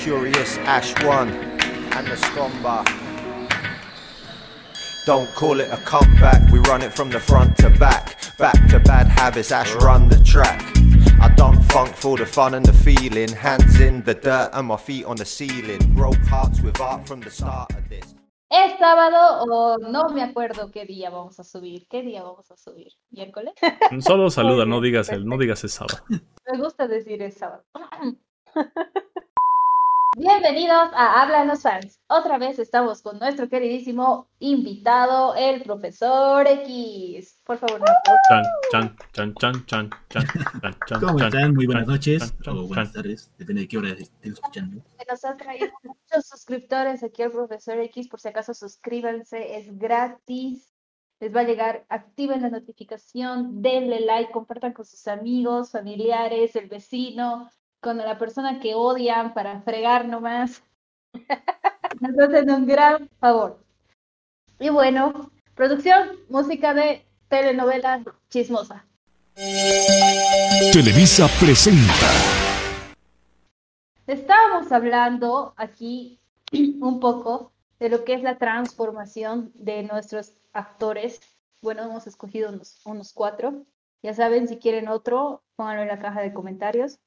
Curious Ash 1 and the Scomba. Don't call it a comeback, we run it from the front to back. Back to bad habits, Ash run the track. I don't funk for the fun and the feeling. Hands in the dirt and my feet on the ceiling. Broke hearts with art from the start of this. Es sábado o no me acuerdo qué día vamos a subir. ¿Qué día vamos a subir? ¿Miércoles? Solo saluda, no digas el, no digas el sábado. Me gusta decir es sábado. Bienvenidos a Hablan los fans. Otra vez estamos con nuestro queridísimo invitado, el profesor X. Por favor, no. Chan, chan, chan, chan, chan, chan, chan, chan, ¿Cómo están? Muy buenas noches o buenas tardes, depende de qué hora estén escuchando. Nos ha traído muchos suscriptores aquí al profesor X. Por si acaso, suscríbanse, es gratis. Les va a llegar, activen la notificación, denle like, compartan con sus amigos, familiares, el vecino, con la persona que odian para fregar nomás. Nos hacen un gran favor. Y bueno, producción, música de telenovela chismosa. Televisa presenta Estábamos hablando aquí un poco de lo que es la transformación de nuestros actores. Bueno, hemos escogido unos, unos cuatro. Ya saben, si quieren otro, pónganlo en la caja de comentarios.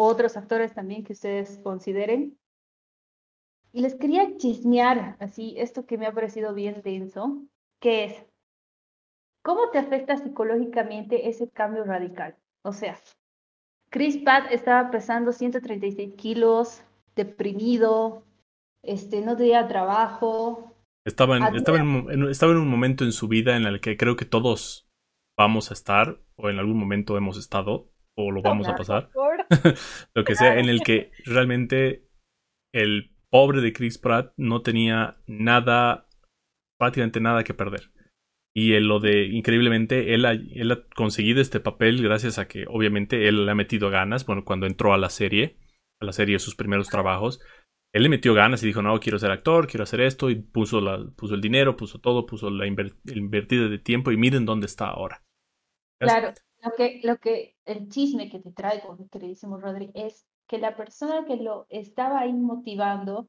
Otros actores también que ustedes consideren. Y les quería chismear así esto que me ha parecido bien denso, que es, ¿cómo te afecta psicológicamente ese cambio radical? O sea, Chris Pratt estaba pesando 136 kilos, deprimido, este, no tenía trabajo. Estaba en, estaba, en- estaba en un momento en su vida en el que creo que todos vamos a estar, o en algún momento hemos estado, o lo vamos a pasar, lo que sea, en el que realmente el pobre de Chris Pratt no tenía nada, prácticamente nada que perder. Y en lo de, increíblemente, él ha, él ha conseguido este papel gracias a que, obviamente, él le ha metido ganas. Bueno, cuando entró a la serie, a la serie de sus primeros trabajos, él le metió ganas y dijo, no, quiero ser actor, quiero hacer esto, y puso, la, puso el dinero, puso todo, puso la invertida de tiempo, y miren dónde está ahora. Claro, lo que, lo que, el chisme que te traigo, mi queridísimo Rodri, es que la persona que lo estaba ahí motivando,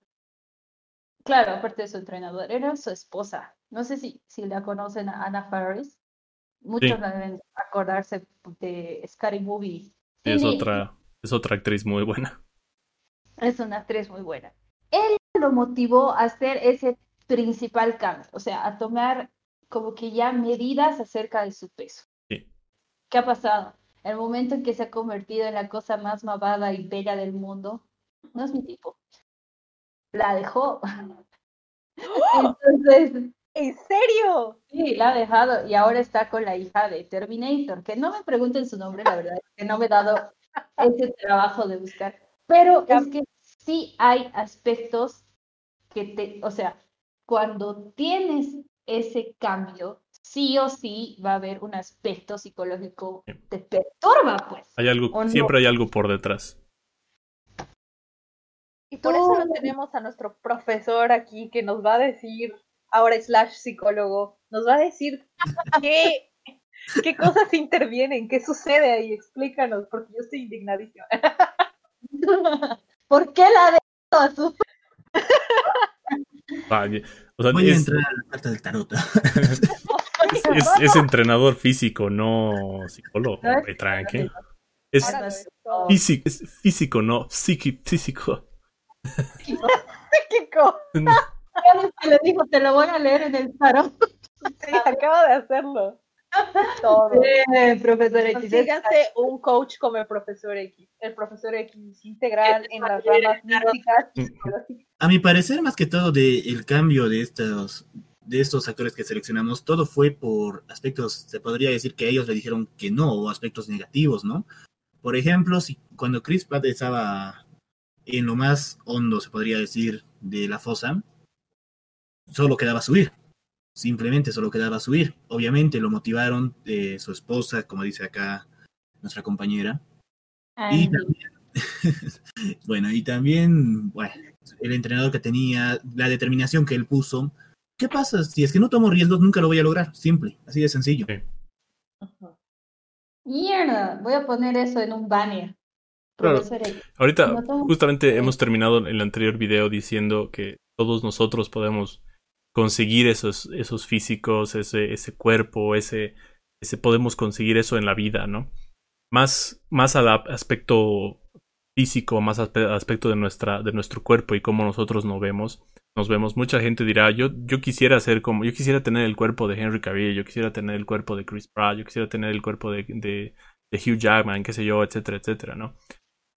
claro, aparte de su entrenador, era su esposa. No sé si, si la conocen a Anna Faris. Muchos Sí. deben acordarse de Scary Movie. Sí, es otra, es otra actriz muy buena. Es una actriz muy buena. Él lo motivó a hacer ese principal cambio, o sea, a tomar como que ya medidas acerca de su peso. ¿Qué ha pasado? El momento en que se ha convertido en la cosa más mavada y bella del mundo, no es mi tipo. La dejó. Entonces, ¿En serio? sí, la ha dejado y ahora está con la hija de Terminator, que no me pregunten su nombre, la verdad, que no me he dado ese trabajo de buscar. Pero es que sí hay aspectos que te, o sea, cuando tienes ese cambio, sí o sí va a haber un aspecto psicológico que te perturba, pues. Hay algo, siempre hay algo por detrás. Y por eso Tú- lo tenemos a nuestro profesor aquí que nos va a decir, ahora slash psicólogo, nos va a decir qué, qué cosas intervienen, qué sucede ahí, explícanos, porque yo estoy indignadísima. ¿Por qué la de a Vaya, O sea, Voy a es, entrar a la carta del tarot. es, entrenador físico, no psicólogo. No es físico, es físico, no psiqui- físico. Kiko, te lo dijo, te lo voy a leer en el tarot. sí, acabo de hacerlo. Todo. Bien, profesor X. Consíganse un coach como el profesor X. El profesor X integral en las ramas y psicológicas. A mi parecer, más que todo, de el cambio de estos, de estos actores que seleccionamos, todo fue por aspectos, se podría decir que ellos le dijeron que no, o aspectos negativos, ¿no? Por ejemplo, si cuando Chris Pratt estaba en lo más hondo, se podría decir, de la fosa, solo quedaba subir. Simplemente solo quedaba subir. Obviamente lo motivaron de su esposa, como dice acá nuestra compañera. Y Andy. también, bueno, y también, bueno, el entrenador que tenía, la determinación que él puso. ¿Qué pasa? Si es que no tomo riesgos, nunca lo voy a lograr. Simple, así de sencillo. Sí. Mierda, voy a poner eso en un banner. Ahorita, justamente hemos terminado el anterior video diciendo que todos nosotros podemos conseguir esos, esos físicos, ese, ese cuerpo, ese, ese podemos conseguir eso en la vida, ¿no? Más, más al aspecto físico, más al aspecto de, nuestra, de nuestro cuerpo y cómo nosotros nos vemos. Nos vemos. Mucha gente dirá, yo, yo quisiera ser como, yo quisiera tener el cuerpo de Henry Cavill, yo quisiera tener el cuerpo de Chris Pratt, yo quisiera tener el cuerpo de, de, Hugh Jackman, qué sé yo, etcétera, etcétera, ¿no?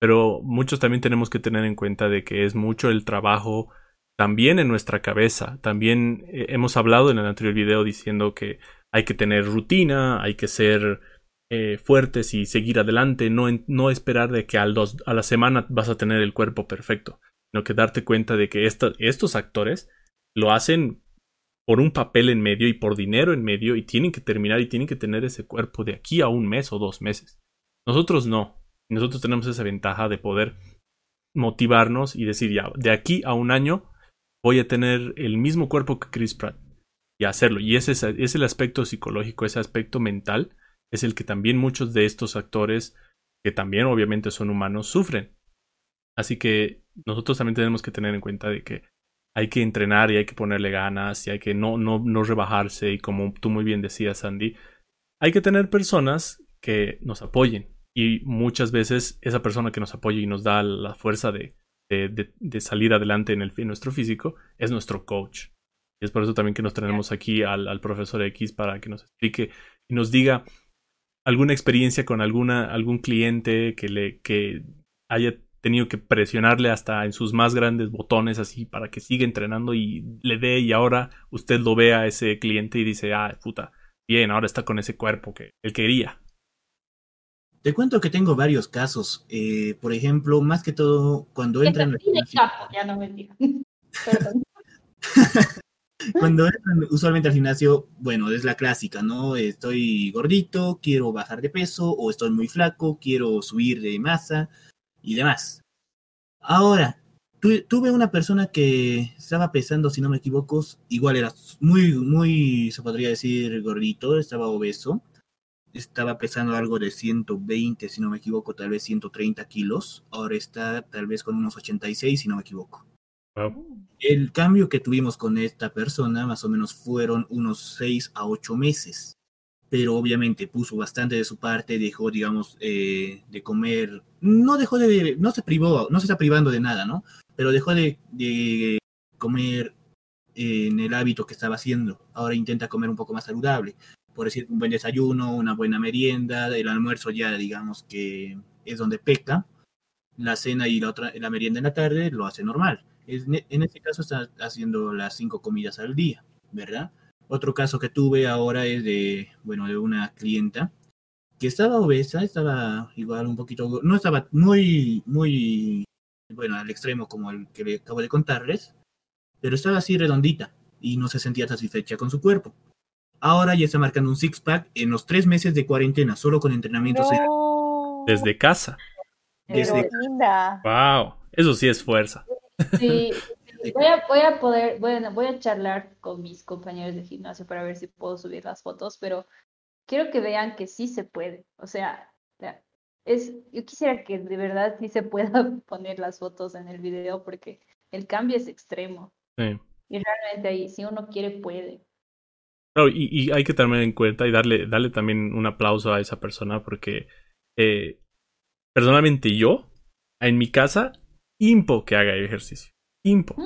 Pero muchos también tenemos que tener en cuenta de que es mucho el trabajo también en nuestra cabeza. También eh, hemos hablado en el anterior video diciendo que hay que tener rutina, hay que ser eh, fuertes y seguir adelante, no, no esperar de que al dos, a la semana vas a tener el cuerpo perfecto, sino que darte cuenta de que estos actores lo hacen por un papel en medio y por dinero en medio y tienen que terminar y tienen que tener ese cuerpo de aquí a un mes o dos meses. Nosotros no. Nosotros tenemos esa ventaja de poder motivarnos y decir, ya, de aquí a un año voy a tener el mismo cuerpo que Chris Pratt y hacerlo. Y ese es, el aspecto psicológico, ese aspecto mental, es el que también muchos de estos actores, que también obviamente son humanos, sufren. Así que nosotros también tenemos que tener en cuenta de que hay que entrenar y hay que ponerle ganas y hay que no, no, no rebajarse y como tú muy bien decías, Sandy, hay que tener personas que nos apoyen, y muchas veces esa persona que nos apoya y nos da la fuerza de, de, salir adelante en, el, en nuestro físico es nuestro coach. Y es por eso también que nos tenemos aquí al, profesor X para que nos explique y nos diga alguna experiencia con alguna, algún cliente que, le, que haya tenido que presionarle hasta en sus más grandes botones así para que siga entrenando y le dé y ahora usted lo ve a ese cliente y dice, ah, puta, bien, ahora está con ese cuerpo que él quería. Te cuento que tengo varios casos. Eh, por ejemplo, más que todo, cuando entran... ya no me cuando entran usualmente al gimnasio, bueno, es la clásica, ¿no? Estoy gordito, quiero bajar de peso, o estoy muy flaco, quiero subir de masa y demás. Ahora, tuve una persona que estaba pesando, si no me equivoco, igual era muy, muy, se podría decir, gordito, estaba obeso estaba pesando algo de 120, si no me equivoco, tal vez 130 kilos. Ahora está tal vez con unos 86, si no me equivoco. El cambio que tuvimos con esta persona más o menos fueron unos 6 a 8 meses. Pero obviamente puso bastante de su parte, dejó, digamos, eh, de comer. No dejó de. No se privó, no se está privando de nada, ¿no? Pero dejó de, de comer en el hábito que estaba haciendo. Ahora intenta comer un poco más saludable por decir, un buen desayuno, una buena merienda, el almuerzo ya digamos que es donde peca, la cena y la otra, la merienda en la tarde lo hace normal. en este caso está haciendo las cinco comidas al día, ¿verdad? Otro caso que tuve ahora es de, bueno, de una clienta que estaba obesa, estaba igual un poquito, no estaba muy, muy, bueno, al extremo como el que le acabo de contarles, pero estaba así redondita y no se sentía satisfecha con su cuerpo. Ahora ya está marcando un six-pack en los tres meses de cuarentena, solo con entrenamientos. Desde casa. Desde linda. Wow, eso sí es fuerza. Sí, voy a, voy a poder, bueno, voy a charlar con mis compañeros de gimnasio para ver si puedo subir las fotos, pero quiero que vean que sí se puede. O sea, es, yo quisiera que de verdad sí se pueda poner las fotos en el video porque el cambio es extremo. Sí. Y realmente ahí, si uno quiere, puede y, hay que tener en cuenta y darle, darle también un aplauso a esa persona porque eh, personalmente yo, en mi casa, impo que haga ejercicio. Impo.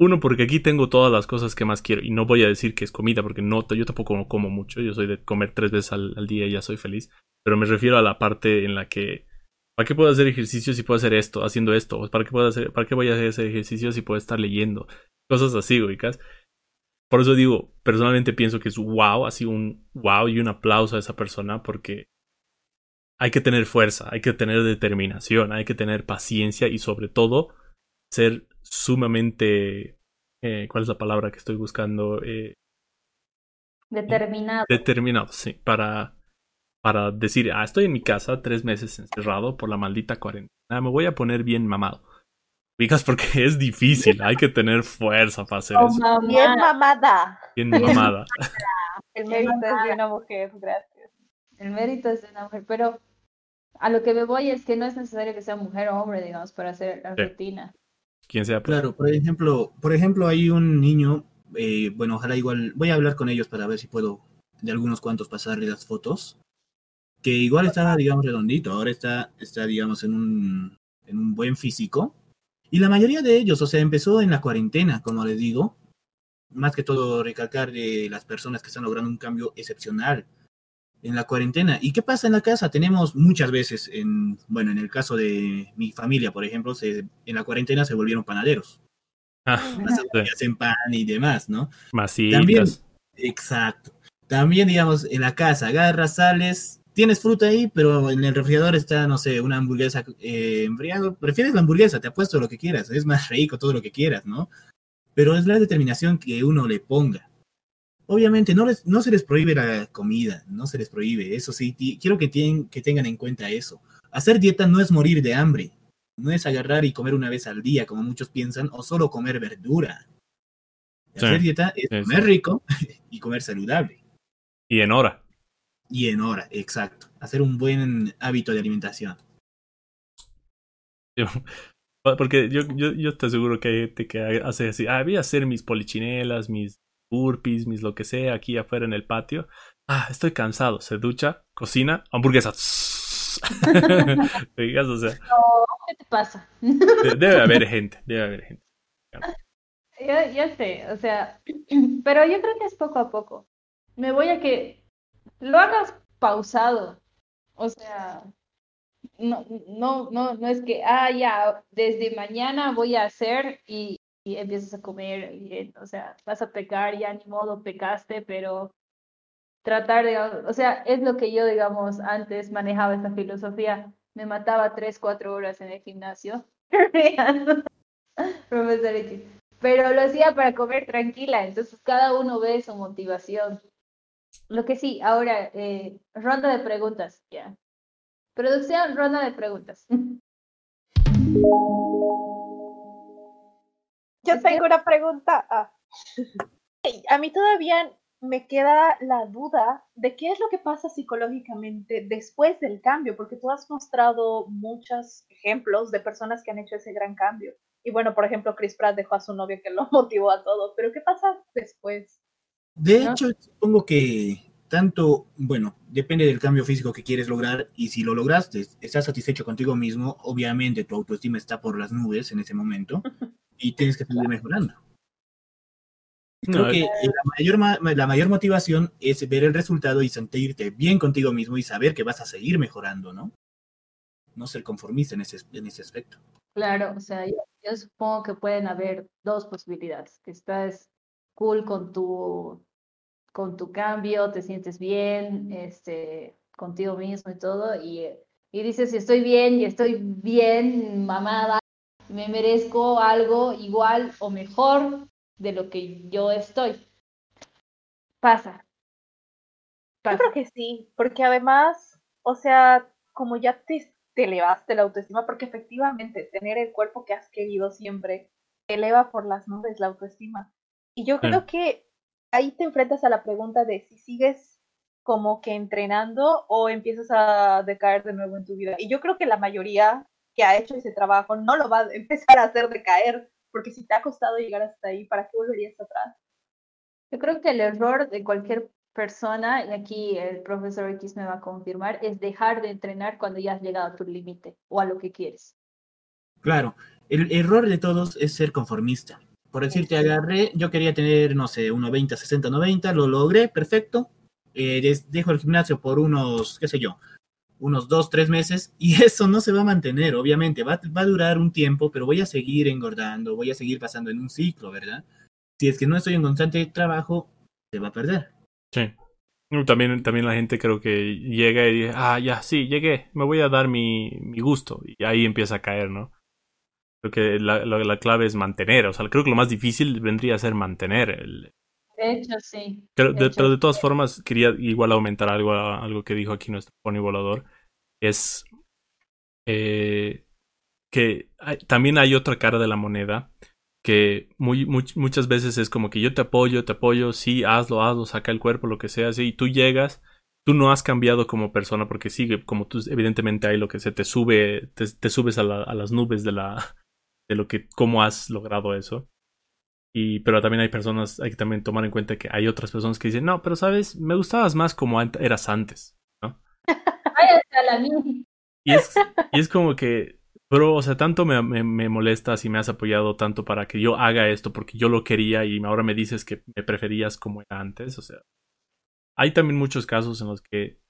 Uno, porque aquí tengo todas las cosas que más quiero. Y no voy a decir que es comida, porque no, yo tampoco como mucho. Yo soy de comer tres veces al, día y ya soy feliz. Pero me refiero a la parte en la que. ¿Para qué puedo hacer ejercicio si puedo hacer esto, haciendo esto? ¿Para qué, puedo hacer, ¿Para qué voy a hacer ese ejercicio si puedo estar leyendo? Cosas así, ubicas. Por eso digo, personalmente pienso que es wow, así un wow y un aplauso a esa persona porque hay que tener fuerza, hay que tener determinación, hay que tener paciencia y sobre todo ser sumamente... Eh, ¿Cuál es la palabra que estoy buscando? Eh, determinado. Determinado, sí, para, para decir, ah, estoy en mi casa tres meses encerrado por la maldita cuarentena, me voy a poner bien mamado. Fijas porque es difícil, hay que tener fuerza para hacer eso. Bien mamada. Bien mamada. El mérito es de una mujer, gracias. El mérito es de una mujer, pero a lo que me voy es que no es necesario que sea mujer o hombre, digamos, para hacer la rutina. Quien sea. Pues. Claro, por ejemplo, por ejemplo, hay un niño, eh, bueno, ojalá igual, voy a hablar con ellos para ver si puedo de algunos cuantos pasarle las fotos, que igual está, digamos, redondito, ahora está, está digamos, en un, en un buen físico. Y la mayoría de ellos, o sea, empezó en la cuarentena, como les digo, más que todo recalcar de las personas que están logrando un cambio excepcional en la cuarentena. ¿Y qué pasa en la casa? Tenemos muchas veces, en, bueno, en el caso de mi familia, por ejemplo, se, en la cuarentena se volvieron panaderos. Ah, hacen pan y demás, ¿no? Masitas. También, exacto. También, digamos, en la casa, agarras, sales, tienes fruta ahí, pero en el refrigerador está, no sé, una hamburguesa eh, enfriado. Prefieres la hamburguesa, te apuesto lo que quieras, es más rico, todo lo que quieras, ¿no? Pero es la determinación que uno le ponga. Obviamente no, les, no se les prohíbe la comida, no se les prohíbe, eso sí, quiero que, que tengan en cuenta eso. Hacer dieta no es morir de hambre, no es agarrar y comer una vez al día, como muchos piensan, o solo comer verdura. Hacer dieta es comer rico y comer saludable. Y en hora. Y en hora, exacto. Hacer un buen hábito de alimentación. porque yo, yo, yo te aseguro que hay gente que hace así, ah, voy a hacer mis polichinelas, mis burpees, mis lo que sea, aquí afuera en el patio. Ah, estoy cansado. Se ducha, cocina, hamburguesa. digas, o sea. No, ¿qué te pasa? debe haber gente, debe haber gente. Ya, ya sé, o sea, pero yo creo que es poco a poco. Me voy a que lo hagas pausado. O sea, no, no, no, no es que, ah, ya, desde mañana voy a hacer y, y empiezas a comer bien, o sea, vas a pecar, ya ni modo pecaste, pero tratar de, o sea, es lo que yo, digamos, antes manejaba esta filosofía, me mataba tres, cuatro horas en el gimnasio, pero lo hacía para comer tranquila, entonces cada uno ve su motivación. Lo que sí, ahora, eh, ronda de preguntas, ya. Producción, ronda de preguntas. Yo tengo una pregunta. Ah. A mí todavía me queda la duda de qué es lo que pasa psicológicamente después del cambio, porque tú has mostrado muchos ejemplos de personas que han hecho ese gran cambio. Y bueno, por ejemplo, Chris Pratt dejó a su novio que lo motivó a todo, pero ¿qué pasa después? De hecho, supongo que tanto, bueno, depende del cambio físico que quieres lograr y si lo lograste, estás satisfecho contigo mismo, obviamente tu autoestima está por las nubes en ese momento y tienes que seguir mejorando. Creo que la mayor, la mayor motivación es ver el resultado y sentirte bien contigo mismo y saber que vas a seguir mejorando, ¿no? No ser conformista en ese, en ese aspecto. Claro, o sea, yo, supongo que pueden haber dos posibilidades, que estás cool con tu, con tu cambio, te sientes bien, este, contigo mismo y todo, y, y dices, estoy bien y estoy bien, mamada, me merezco algo igual o mejor de lo que yo estoy. Pasa. Yo creo que sí, porque además, o sea, como ya te, te elevaste la autoestima, porque efectivamente tener el cuerpo que has querido siempre te eleva por las nubes la autoestima. Y yo creo que ahí te enfrentas a la pregunta de si sigues como que entrenando o empiezas a decaer de nuevo en tu vida. Y yo creo que la mayoría que ha hecho ese trabajo no lo va a empezar a hacer decaer, porque si te ha costado llegar hasta ahí, ¿para qué volverías atrás? Yo creo que el error de cualquier persona, y aquí el profesor X me va a confirmar, es dejar de entrenar cuando ya has llegado a tu límite o a lo que quieres. Claro, el error de todos es ser conformista. Por decirte, agarré, yo quería tener, no sé, 1,20, 60, 90, lo logré, perfecto. Eh, dejo el gimnasio por unos, qué sé yo, unos dos, tres meses y eso no se va a mantener, obviamente, va, va, a durar un tiempo, pero voy a seguir engordando, voy a seguir pasando en un ciclo, ¿verdad? Si es que no estoy en constante trabajo, se va a perder. Sí. También, también la gente creo que llega y dice, ah, ya, sí, llegué, me voy a dar mi, mi gusto. Y ahí empieza a caer, ¿no? Creo que la, la, clave es mantener, o sea, creo que lo más difícil vendría a ser mantener el, de hecho, sí. Pero de, todas formas, quería igual aumentar algo, algo que dijo aquí nuestro pony volador. Es eh, que también hay otra cara de la moneda que muy, muchas veces es como que yo te apoyo, te apoyo, sí, hazlo, hazlo, saca el cuerpo, lo que sea, así, y tú llegas, tú no has cambiado como persona porque sigue, como tú, evidentemente hay lo que se te sube, te, subes a, las nubes de la, de lo que, cómo has logrado eso. Y, pero también hay personas, hay que también tomar en cuenta que hay otras personas que dicen, no, pero sabes, me gustabas más como eras antes, ¿no? la y es, y es como que, bro, o sea, tanto me, me, molestas y me has apoyado tanto para que yo haga esto porque yo lo quería y ahora me dices que me preferías como era antes, o sea, hay también muchos casos en los que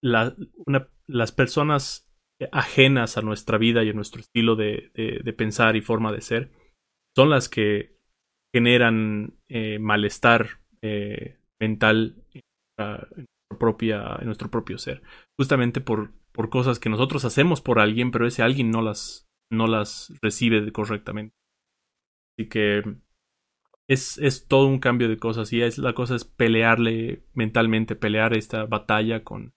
las personas ajenas a nuestra vida y a nuestro estilo de, pensar y forma de ser son las que generan eh, malestar eh, mental en, propia, en nuestro propio ser. Justamente por, por cosas que nosotros hacemos por alguien, pero ese alguien no las, no las recibe correctamente. Así que es, es todo un cambio de cosas y es, la cosa es pelearle mentalmente, pelear esta batalla con,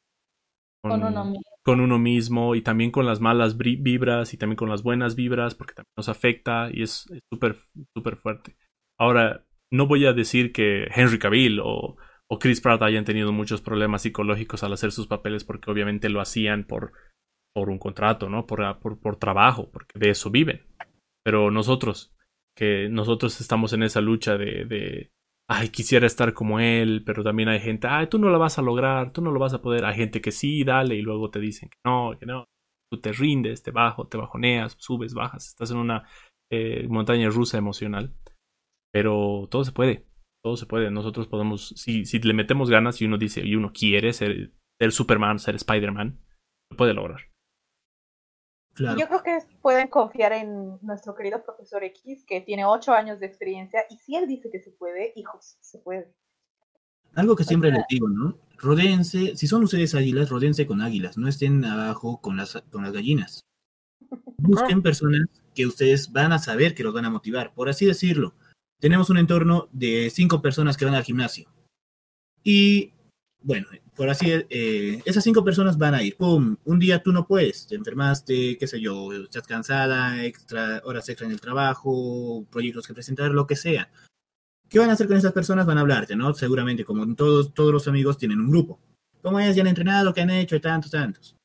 con, uno mismo. Con, uno mismo. y también con las malas vibras y también con las buenas vibras porque también nos afecta y es súper, súper fuerte. Ahora, no voy a decir que Henry Cavill o, o Chris Pratt hayan tenido muchos problemas psicológicos al hacer sus papeles porque obviamente lo hacían por, por un contrato, ¿no? Por, por, por trabajo, porque de eso viven. Pero nosotros, que nosotros estamos en esa lucha de, de, ay, quisiera estar como él, pero también hay gente, ay, tú no lo vas a lograr, tú no lo vas a poder. Hay gente que sí, dale, y luego te dicen que no, que no. Tú te rindes, te bajo, te bajoneas, subes, bajas, estás en una eh, montaña rusa emocional. Pero todo se puede, todo se puede. Nosotros podemos, si, si le metemos ganas y uno dice, y uno quiere ser, ser Superman, ser Spider-Man, lo puede lograr. Yo creo que pueden confiar en nuestro querido profesor X, que tiene ocho años de experiencia, y si él dice que se puede, hijos, se puede. Algo que siempre les digo, ¿no? Rodense, si son ustedes águilas, rodense con águilas, no estén abajo con las, con las gallinas. Busquen personas que ustedes van a saber que los van a motivar, por así decirlo. Tenemos un entorno de cinco personas que van al gimnasio. Y bueno, por así, eh, esas cinco personas van a ir, ¡pum! Un día tú no puedes, te enfermaste, qué sé yo, estás cansada, extra, horas extra en el trabajo, proyectos que presentar, lo que sea. ¿Qué van a hacer con esas personas? Van a hablarte, ¿no? Seguramente, como todos, todos los amigos tienen un grupo. ¿Cómo es? ¿Ya han entrenado? ¿Qué han hecho? Tantos, tantos.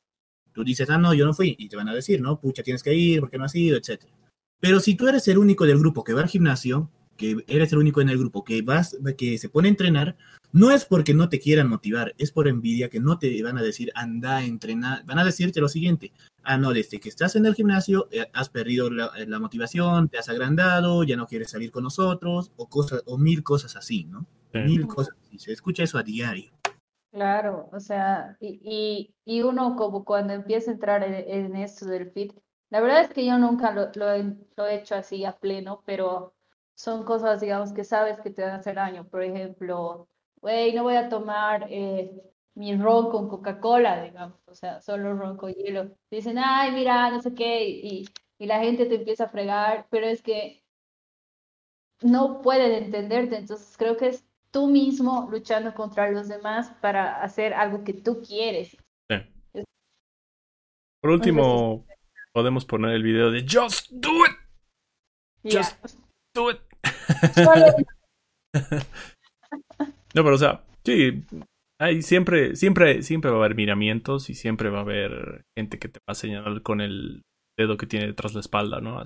Tú dices, ah, no, yo no fui. Y te van a decir, ¿no? Pucha, tienes que ir, porque no has ido, etcétera. Pero si tú eres el único del grupo que va al gimnasio, que eres el único en el grupo que vas, que se pone a entrenar, no es porque no te quieran motivar, es por envidia que no te van a decir anda a entrenar, van a decirte lo siguiente, ah no, desde que estás en el gimnasio eh, has perdido eh, la, motivación, te has agrandado, ya no quieres salir con nosotros, o cosas, o mil cosas así, ¿no? Mil cosas así, se escucha eso a diario. Claro, o sea, y, y, uno como cuando empieza a entrar en, esto del fit, la verdad es que yo nunca lo, lo he hecho así a pleno, pero son cosas, digamos, que sabes que te van a hacer daño. Por ejemplo, güey, no voy a tomar eh, mi ron con Coca-Cola, digamos, o sea, solo ron con hielo. Dicen, ay, mira, no sé qué, y, y la gente te empieza a fregar, pero es que no pueden entenderte, entonces creo que es tú mismo luchando contra los demás para hacer algo que tú quieres. Sí. Por último, podemos poner el video de Just Do It. Just Do It. no, pero o sea, sí, hay siempre, siempre, siempre va a haber miramientos y siempre va a haber gente que te va a señalar con el dedo que tiene detrás la espalda, ¿no?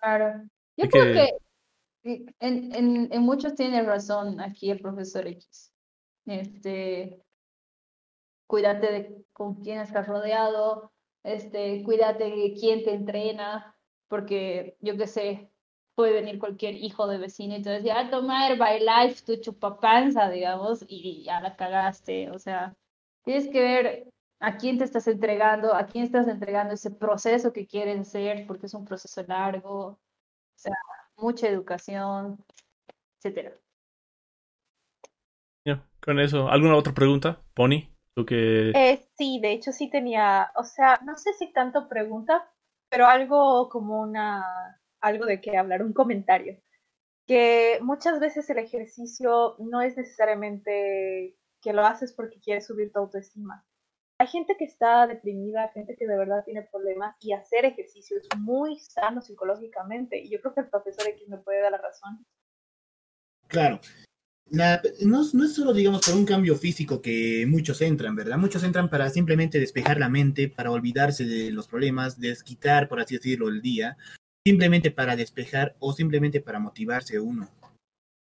Claro. Yo creo que, en, en, en, muchos tiene razón aquí el profesor X. Este, cuídate de con quién estás rodeado, este, cuídate de quién te entrena, porque yo qué sé, puede venir cualquier hijo de vecino y te decía, ah, toma Herbalife, tu chupapanza, digamos, y ya la cagaste. O sea, tienes que ver a quién te estás entregando, a quién estás entregando ese proceso que quieres hacer, porque es un proceso largo, o sea, mucha educación, etcétera. con eso, ¿alguna otra pregunta, Pony? ¿Tú que... Eh, sí, de hecho sí tenía, o sea, no sé si tanto pregunta, pero algo como una algo de qué hablar, un comentario. Que muchas veces el ejercicio no es necesariamente que lo haces porque quieres subir tu autoestima. Hay gente que está deprimida, gente que de verdad tiene problemas y hacer ejercicio es muy sano psicológicamente. Y yo creo que el profesor X me puede dar la razón. Claro. no, no, es solo, digamos, por un cambio físico que muchos entran, ¿verdad? Muchos entran para simplemente despejar la mente, para olvidarse de los problemas, desquitar, por así decirlo, el día, simplemente para despejar o simplemente para motivarse uno.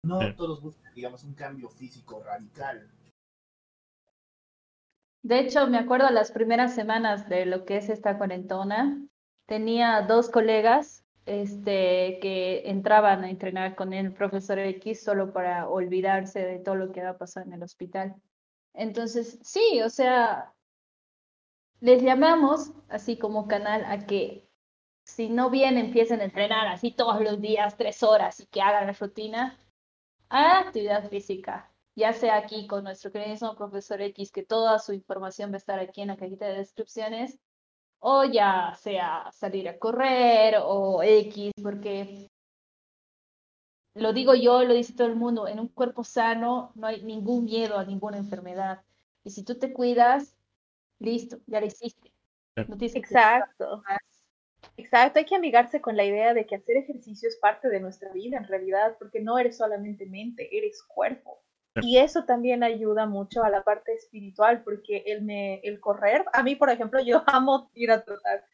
No todos buscan, digamos, un cambio físico radical. De hecho, me acuerdo las primeras semanas de lo que es esta cuarentona, tenía dos colegas este, que entraban a entrenar con el profesor X solo para olvidarse de todo lo que había pasado en el hospital. Entonces, sí, o sea, les llamamos así como canal a que si no bien empiecen a entrenar así todos los días, tres horas y que hagan la rutina, hagan actividad física, ya sea aquí con nuestro querido profesor X, que toda su información va a estar aquí en la cajita de descripciones, o ya sea salir a correr o X, porque lo digo yo, lo dice todo el mundo, en un cuerpo sano no hay ningún miedo a ninguna enfermedad. Y si tú te cuidas, listo, ya lo hiciste. Exacto. Exacto, hay que amigarse con la idea de que hacer ejercicio es parte de nuestra vida en realidad, porque no eres solamente mente, eres cuerpo. Y eso también ayuda mucho a la parte espiritual, porque el, me, el correr, a mí, por ejemplo, yo amo ir a trotar.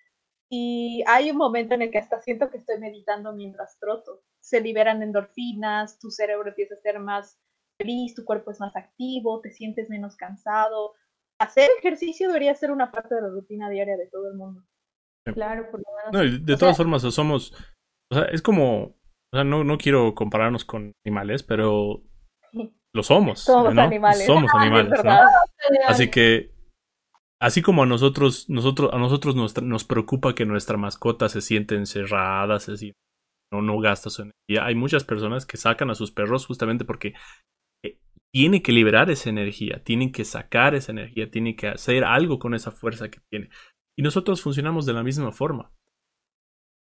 Y hay un momento en el que hasta siento que estoy meditando mientras troto. Se liberan endorfinas, tu cerebro empieza a ser más feliz, tu cuerpo es más activo, te sientes menos cansado. Hacer ejercicio debería ser una parte de la rutina diaria de todo el mundo. Claro, por lo menos. No, de todas formas, somos. O sea, es como. O sea, no, no quiero compararnos con animales, pero lo somos. Somos animales. Somos animales, Así que, así como a nosotros, nosotros, a nosotros nos, nos preocupa que nuestra mascota se siente encerrada, se siente, no, no gasta su energía, hay muchas personas que sacan a sus perros justamente porque eh, tienen que liberar esa energía, tienen que sacar esa energía, tienen que hacer algo con esa fuerza que tiene. Y nosotros funcionamos de la misma forma.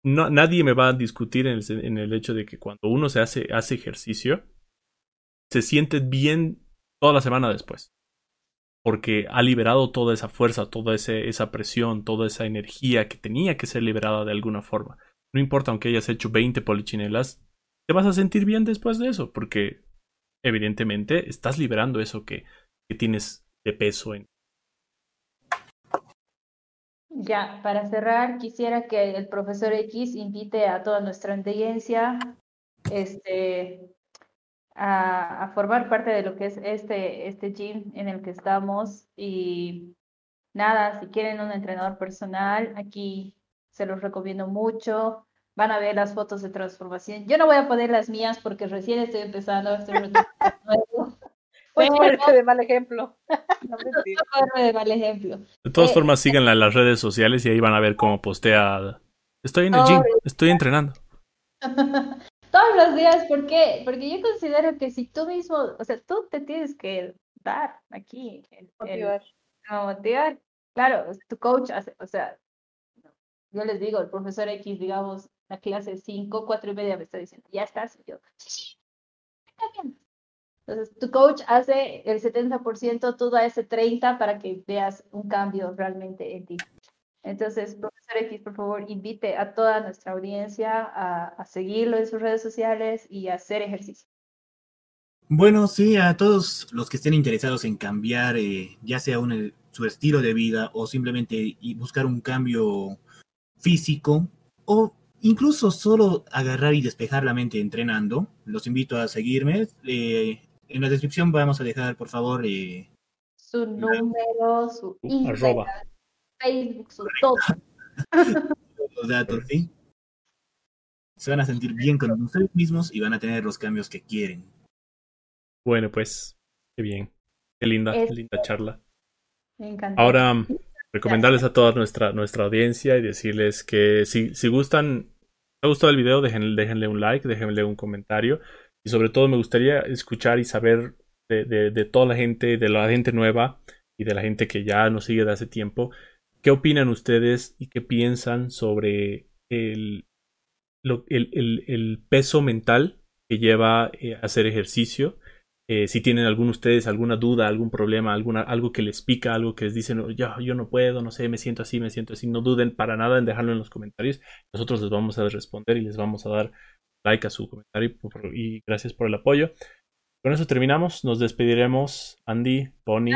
No, nadie me va a discutir en el, en el hecho de que cuando uno se hace, hace ejercicio, se siente bien toda la semana después. Porque ha liberado toda esa fuerza, toda esa presión, toda esa energía que tenía que ser liberada de alguna forma. No importa aunque hayas hecho 20 polichinelas, te vas a sentir bien después de eso, porque evidentemente estás liberando eso que, que tienes de peso en. Ya, para cerrar, quisiera que el profesor X invite a toda nuestra audiencia este, a, formar parte de lo que es este, este gym en el que estamos. Y nada, si quieren un entrenador personal, aquí se los recomiendo mucho. Van a ver las fotos de transformación. Yo no voy a poner las mías porque recién estoy empezando. Estoy pues de mal ejemplo. de mal ejemplo. De todas eh, formas, síganla en las redes sociales y ahí van a ver cómo postea. Estoy en el gym, estoy entrenando. todos los días, ¿por qué? Porque yo considero que si tú mismo, o sea, tú te tienes que dar aquí. El, motivar. motivar. Claro, tu coach hace, o sea, yo les digo, el profesor X, digamos, la clase 5, 4 y media me está diciendo, ya estás, y yo, sí, está bien. Entonces, tu coach hace el 70%, tú da ese 30% para que veas un cambio realmente en ti. Entonces, profesor X, por favor, invite a toda nuestra audiencia a, seguirlo en sus redes sociales y a hacer ejercicio. Bueno, sí, a todos los que estén interesados en cambiar, eh, ya sea su estilo de vida o simplemente buscar un cambio físico o incluso solo agarrar y despejar la mente entrenando, los invito a seguirme. Eh, en la descripción vamos a dejar, por favor, eh, su número, su Instagram. Facebook, su todo. Los datos, ¿sí? Se van a sentir bien con ustedes mismos y van a tener los cambios que quieren. Bueno, pues, qué bien. Qué linda, qué linda charla. Me encanta. Ahora, recomendarles a toda nuestra, nuestra audiencia y decirles que si, si gustan, ha gustado el video, déjenle, déjenle un like, déjenle un comentario. Y sobre todo me gustaría escuchar y saber de, de, toda la gente, de la gente nueva y de la gente que ya nos sigue de hace tiempo, ¿Qué opinan ustedes y qué piensan sobre el, el, peso mental que lleva eh, hacer ejercicio? Eh, si tienen alguno ustedes alguna duda, algún problema, alguna, algo que les pica, algo que les dicen, yo, yo no puedo, no sé, me siento así, me siento así, no duden para nada en dejarlo en los comentarios. Nosotros les vamos a responder y les vamos a dar like a su comentario y gracias por el apoyo. Con eso terminamos. Nos despediremos. Andy, Pony,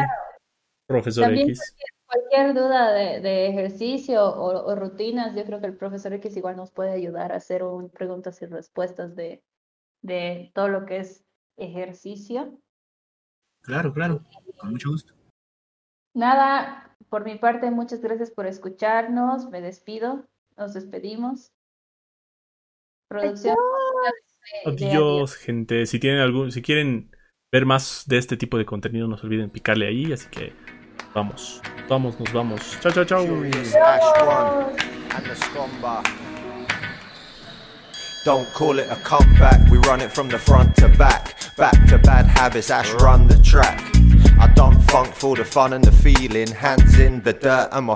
Profesor X. Cualquier, duda de, ejercicio o, rutinas, yo creo que el Profesor X igual nos puede ayudar a hacer preguntas y respuestas de, de todo lo que es ejercicio. Claro, claro, con mucho gusto. Nada, por mi parte, muchas gracias por escucharnos. Me despido, nos despedimos. Producción. Adiós, gente. Si tienen algún, si quieren ver más de este tipo de contenido, no se olviden picarle ahí. Así que vamos, vamos, nos vamos. Chao, chao, chao. Don't call it a comeback, we run it from the front to back. Back to bad habits, Ash run the track. I don't funk for the fun and the feeling, hands in the dirt and my